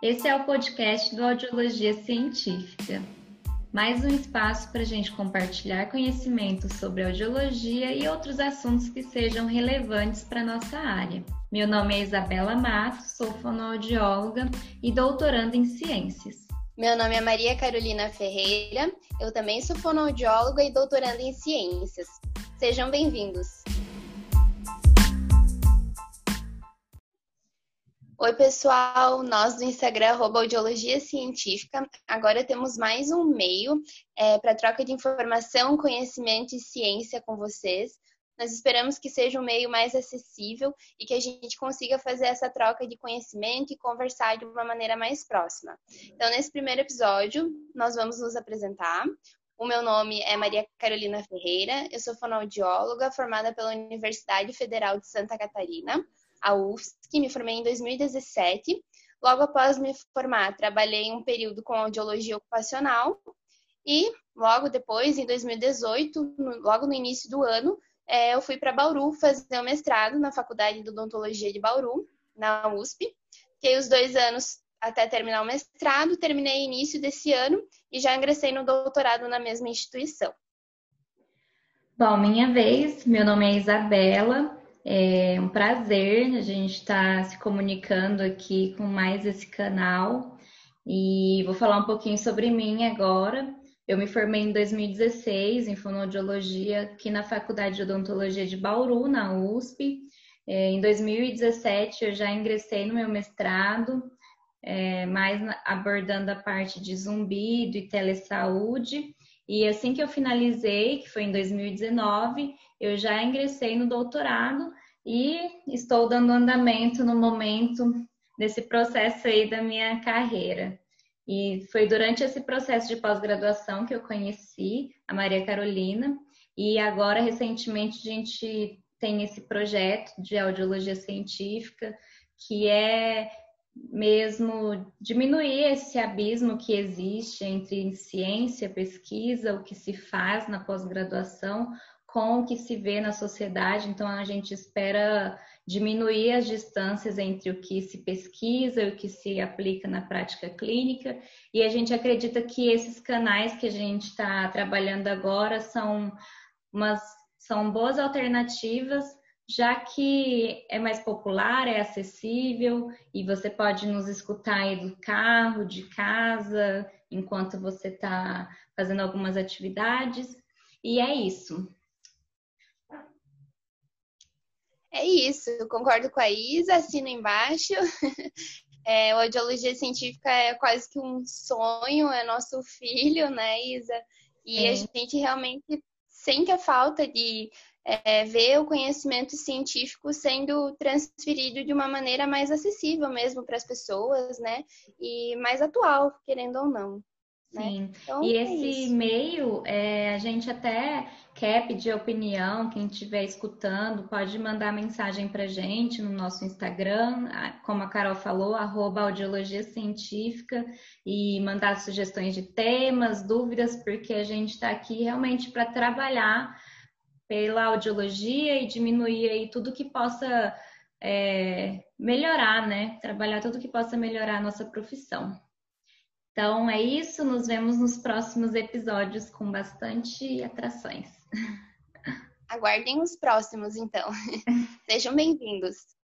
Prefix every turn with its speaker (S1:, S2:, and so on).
S1: Esse é o podcast do Audiologia Científica. Mais um espaço para a gente compartilhar conhecimentos sobre audiologia e outros assuntos que sejam relevantes para a nossa área. Meu nome é Isabela Matos, sou fonoaudióloga e doutoranda em ciências.
S2: Meu nome é Maria Carolina Ferreira, eu também sou fonoaudióloga e doutoranda em ciências. Sejam bem-vindos! Oi, pessoal! Nós do Instagram, arroba Audiologia Científica, agora temos mais um meio é, para troca de informação, conhecimento e ciência com vocês. Nós esperamos que seja um meio mais acessível e que a gente consiga fazer essa troca de conhecimento e conversar de uma maneira mais próxima. Então, nesse primeiro episódio, nós vamos nos apresentar. O meu nome é Maria Carolina Ferreira, eu sou fonoaudióloga formada pela Universidade Federal de Santa Catarina a UFSC, me formei em 2017. Logo após me formar, trabalhei um período com audiologia ocupacional e logo depois, em 2018, logo no início do ano, é, eu fui para Bauru fazer o mestrado na Faculdade de Odontologia de Bauru, na USP. Fiquei os dois anos até terminar o mestrado, terminei início desse ano e já ingressei no doutorado na mesma instituição.
S1: Bom, minha vez, meu nome é Isabela, é um prazer a gente estar tá se comunicando aqui com mais esse canal e vou falar um pouquinho sobre mim agora. Eu me formei em 2016 em fonoaudiologia aqui na Faculdade de Odontologia de Bauru, na USP. É, em 2017 eu já ingressei no meu mestrado, é, mais abordando a parte de zumbido e telesaúde. E assim que eu finalizei, que foi em 2019, eu já ingressei no doutorado e estou dando andamento no momento desse processo aí da minha carreira. E foi durante esse processo de pós-graduação que eu conheci a Maria Carolina e agora recentemente a gente tem esse projeto de audiologia científica que é mesmo diminuir esse abismo que existe entre ciência, pesquisa, o que se faz na pós-graduação, com o que se vê na sociedade, então a gente espera diminuir as distâncias entre o que se pesquisa e o que se aplica na prática clínica, e a gente acredita que esses canais que a gente está trabalhando agora são umas são boas alternativas, já que é mais popular, é acessível e você pode nos escutar aí do carro, de casa, enquanto você está fazendo algumas atividades. E é isso.
S2: É isso, concordo com a Isa, assino embaixo. É, a audiologia científica é quase que um sonho, é nosso filho, né, Isa? E é. a gente realmente sente a falta de é, ver o conhecimento científico sendo transferido de uma maneira mais acessível mesmo para as pessoas, né? E mais atual, querendo ou não.
S1: Né? Sim. Então, e é esse isso. meio, é, a gente até quer pedir opinião, quem estiver escutando, pode mandar mensagem para gente no nosso Instagram, como a Carol falou, arroba audiologia científica, e mandar sugestões de temas, dúvidas, porque a gente está aqui realmente para trabalhar pela audiologia e diminuir aí tudo que possa é, melhorar, né? Trabalhar tudo que possa melhorar a nossa profissão. Então é isso, nos vemos nos próximos episódios com bastante atrações.
S2: Aguardem os próximos, então. Sejam bem-vindos.